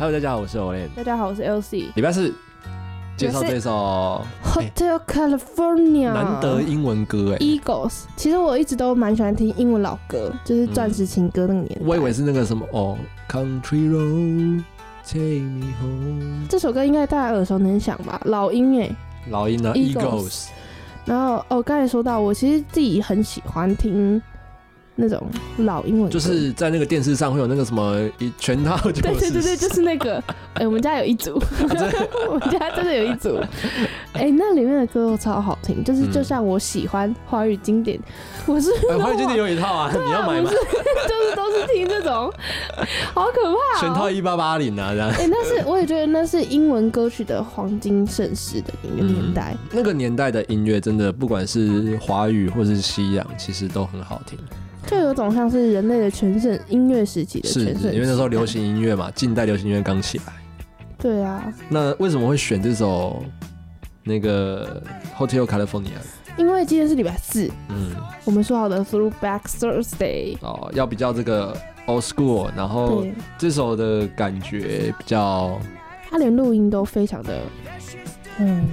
Hello，大家好，我是 Olen。大家好，我是 LC。礼拜四介绍这首 Hotel California，难得英文歌哎。Eagles。其实我一直都蛮喜欢听英文老歌，就是钻石情歌那个年代。我以为是那个什么哦，Country Road Take Me Home。这首歌应该大家耳熟能详吧？老鹰哎。老鹰呢 Eagles？Eagles。然后哦，刚才说到，我其实自己很喜欢听那种老英文，就是在那个电视上会有那个什么一全套就 是对对对对，就是那个。哎、我们家有一组，我们家真的有一组。哎、那里面的歌都超好听，就是嗯就像我喜欢华语经典，我是哎华语经典有一套啊，你要买吗就是都是听这种，好可怕、哦。全套一八八零啊，这样。哎、那是我也觉得那是英文歌曲的黄金盛世的一个年代。那个年代的音乐真的，不管是华语或是西洋，其实都很好听。就有种像是人类的全盛音乐时期的是全盛，因为那时候流。行音乐嘛，近代流行音乐刚起来。对啊，那为什么会选这首那个 Hotel California？因为今天是礼拜四，嗯，我们说好的 Throwback Thursday。哦，要比较这个 old school，然后对，这首的感觉比较，他连录音都非常的，嗯，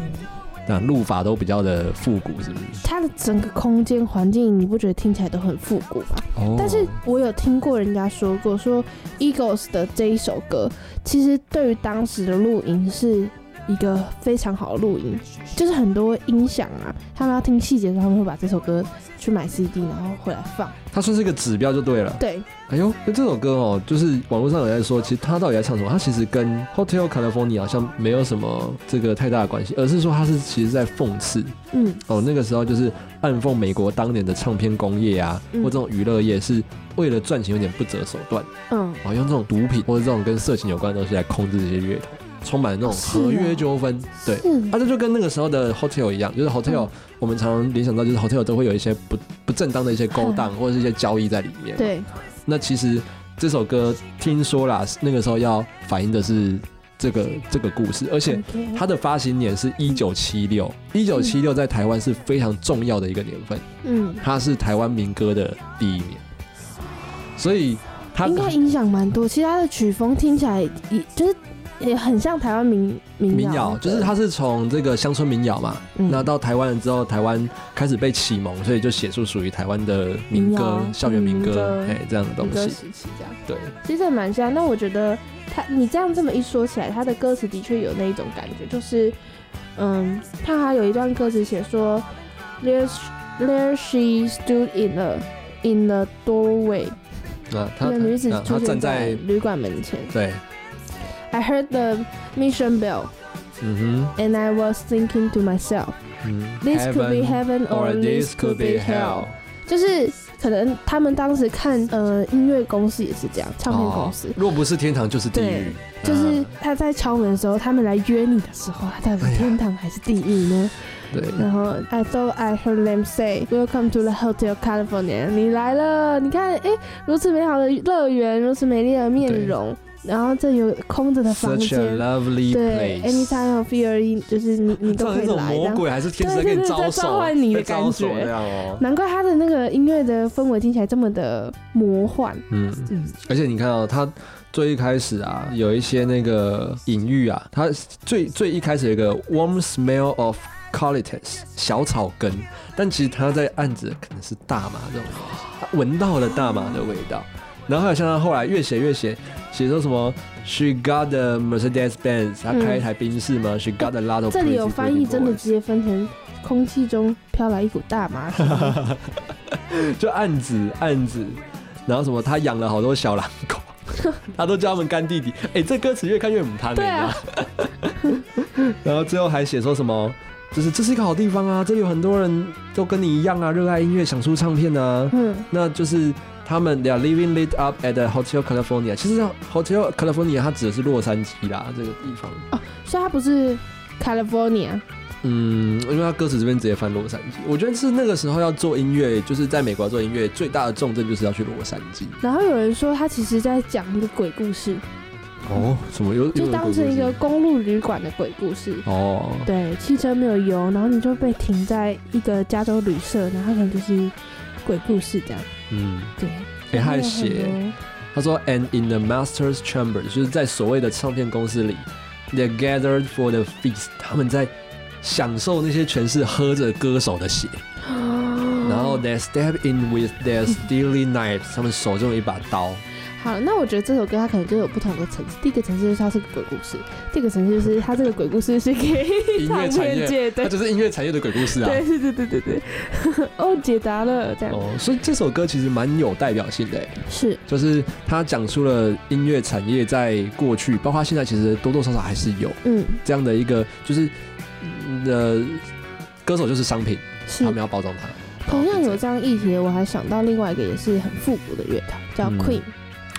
那录法都比较的复古，是不是？它的整个空间环境，你不觉得听起来都很复古吗？哦但是我有听过人家说过，说 Eagles 的这一首歌，其实对于当时的录音是一个非常好的录音，就是很多音响啊，他们要听细节的时候，他们会把这首歌去买 CD，然后回来放。它算是一个指标就对了。对，哎呦，那这首歌哦，就是网络上有在说，其实他到底在唱什么？他其实跟 Hotel California 好像没有什么这个太大的关系，而是说他是其实在讽刺嗯，哦，那个时候就是暗讽美国当年的唱片工业啊，嗯或这种娱乐业是为了赚钱有点不择手段。嗯，哦，用这种毒品或者这种跟色情有关的东西来控制这些乐团，充满那种合约纠纷。对，是。啊，这就跟那个时候的 hotel 一样，就是 hotel，、嗯。我们常常联想到就是 hotel 都会有一些不不正当的一些勾当或者是一些交易在里面。，对，那其实这首歌听说啦，那个时候要反映的是这个这个故事，而且它的发行年是一九七六，一九七六在台湾是非常重要的一个年份，嗯，它是台湾民歌的第一年，所以它应该影响蛮多。其实他的曲风听起来也就是也很像台湾民民民谣谣，就是的它是从这个乡村民谣嘛，嗯那到台湾了之后，台湾开始被启蒙，所以就写出属于台湾的民歌民、校园民歌哎，这样的东西。时期这样。对，其实蛮像。那我觉得他，你这样这么一说起来，他的歌词的确有那一种感觉，就是，嗯，他还有一段歌词写说，There there she stood in the in the doorway，那他那个女子出现站在旅馆门前。对，I heard the mission bell 嗯 and I was thinking to myself, this could be heaven or this could be hell。就是可能他们当时看呃音乐公司也是这样，唱片公司。哦若不是天堂就是地狱，就是啊他在敲门的时候，他们来约你的时候，他到底天堂还是地狱呢？对，然后 I thought I heard them say, "Welcome to the Hotel California." 你来了，你看，哎，如此美好的乐园，如此美丽的面容，然后这有空着的房 Such a 间，lovely 对 place。，anytime of fear，就是你你都可以来。然后魔鬼还是天使在召唤你的感觉。难怪他的那个音乐的氛围听起来这么的魔幻。嗯，嗯，而且你看哦，他最一开始啊，有一些那个隐喻啊，它最最一开始有一个 warm smell of colitis 小草根，但其实它在暗指的可能是大麻这种闻到了大麻的味道。然后还有像他后来越写越写，写说什么 She got the Mercedes Benz，他开一台宾士嘛、s h e got a lot of 这里有翻译真的直接分成空气中飘来一股大麻。就暗指暗指，然后什么他养了好多小狼狗，他都叫他们干弟弟。哎、这歌词越看越母汤，对啊。然后最后还写说什么，就是这是一个好地方啊，这里有很多人都跟你一样啊，热爱音乐，想出唱片啊。嗯，那就是他们 they are living lit up at the Hotel California。其实 Hotel California 它指的是洛杉矶啦，这个地方。哦所以它不是 California，嗯，因为他歌词这边直接翻洛杉矶，我觉得是那个时候要做音乐，就是在美国做音乐最大的重镇就是要去洛杉矶。然后有人说他其实在讲一个鬼故事，哦，什么又就当成一个公路旅馆的鬼故事。哦，对，汽车没有油，然后你就被停在一个加州旅社，然后可能就是鬼故事这样。嗯，对，哎、他还写他说，and in the master's chamber，就是在所谓的唱片公司里，they gathered for the feast，他们在享受那些全是喝着歌手的血，然后 they step in with their steely knives，他们手中有一把刀。好，那我觉得这首歌它可能就有不同的层次。第一个层次就是它是个鬼故事，第二个层次就是它这个鬼故事是给音唱乐产业，的。它就是音乐产业的鬼故事啊。对对对对对对，哦，解答了，这样、哦，所以这首歌其实蛮有代表性的欸，是就是它讲出了音乐产业在过去，包括现在，其实多多少少还是有嗯这样的一个，就是嗯呃，歌手就是商品，是他们要包装它。同样有这样议题的，我还想到另外一个也是很复古的乐团，叫嗯 Queen。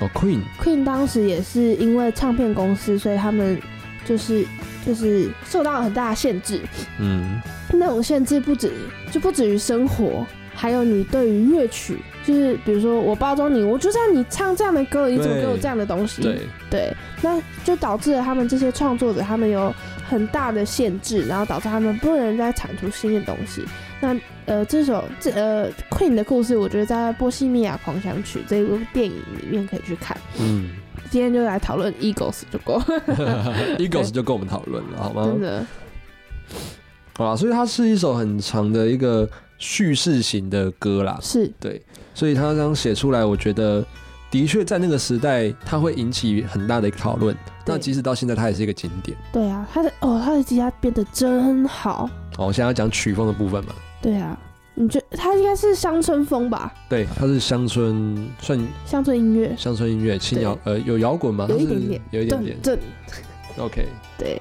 哦，Queen，Queen 当时也是因为唱片公司，所以他们就是就是受到了很大的限制。嗯，那种限制不止就不止于生活，还有你对于乐曲，就是比如说我包装你，我就是要你唱这样的歌，你怎么对给我这样的东西？对，对，那就导致了他们这些创作者，他们有很大的限制，然后导致他们不能再产出新的东西。那呃，这首这呃 Queen 的故事，我觉得在《波西米亚狂想曲》这一部电影里面可以去看。嗯今天就来讨论 Eagles 就够，，Eagles 就够我们讨论了，好吗 真？的好啦，所以它是一首很长的一个叙事型的歌啦，是对，所以他刚写出来，我觉得的确在那个时代，它会引起很大的一个讨论。那对即使到现在，它也是一个经典。对啊，他的哦，他的吉他变得真好，哦，我现在要讲曲风的部分嘛，对啊，你觉他应该是乡村风吧？对，他是乡村，算乡村音乐，乡村音乐，轻摇，呃，有摇滚吗？有一点点，有一点点。对，OK，对。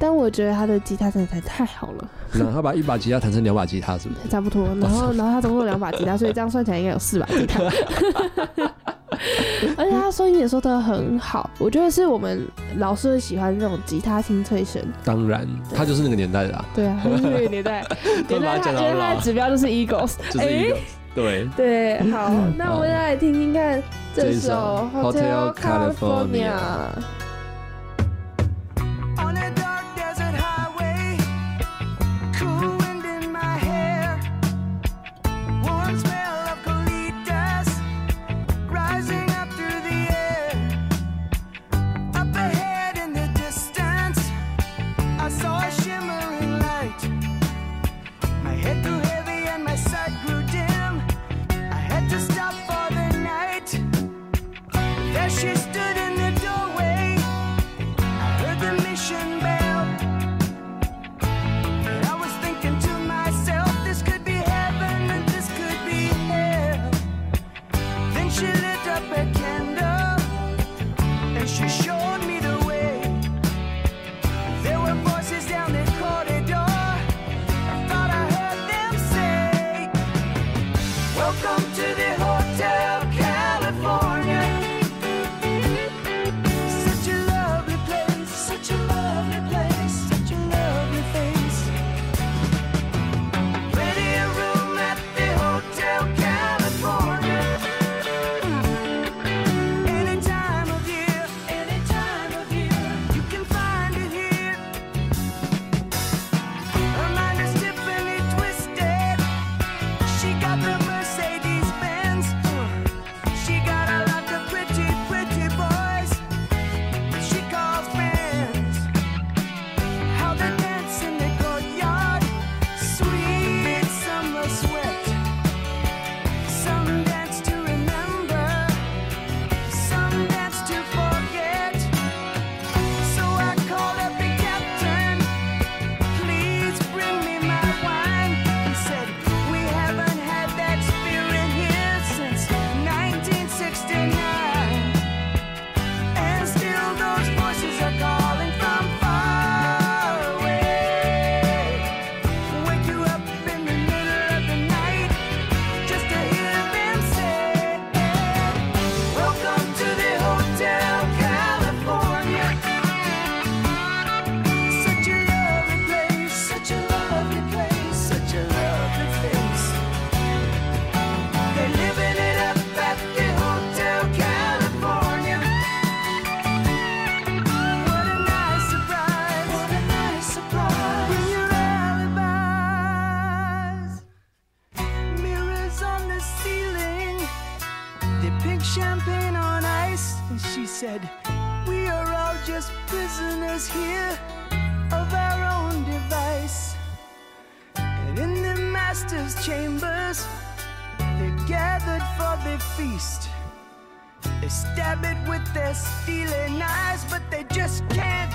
但我觉得他的吉他真的太太好了，那他把一把吉他弹成两把吉他，是不是？差不多。然后，然后他总共有两把吉他，所以这样算起来应该有四把吉他。而且他声音也说的很好，我觉得是我们老师会喜欢那种吉他清脆声。当然，他就是那个年代的啦，对啊，他是那个年代，突然把它原来他讲得他的指标就是 Eagles。就是 Eagles 对。对，好，那我们再来听听看这首 Hotel California chambers, they're gathered for the feast. They stab it with their steely knives, but they just can't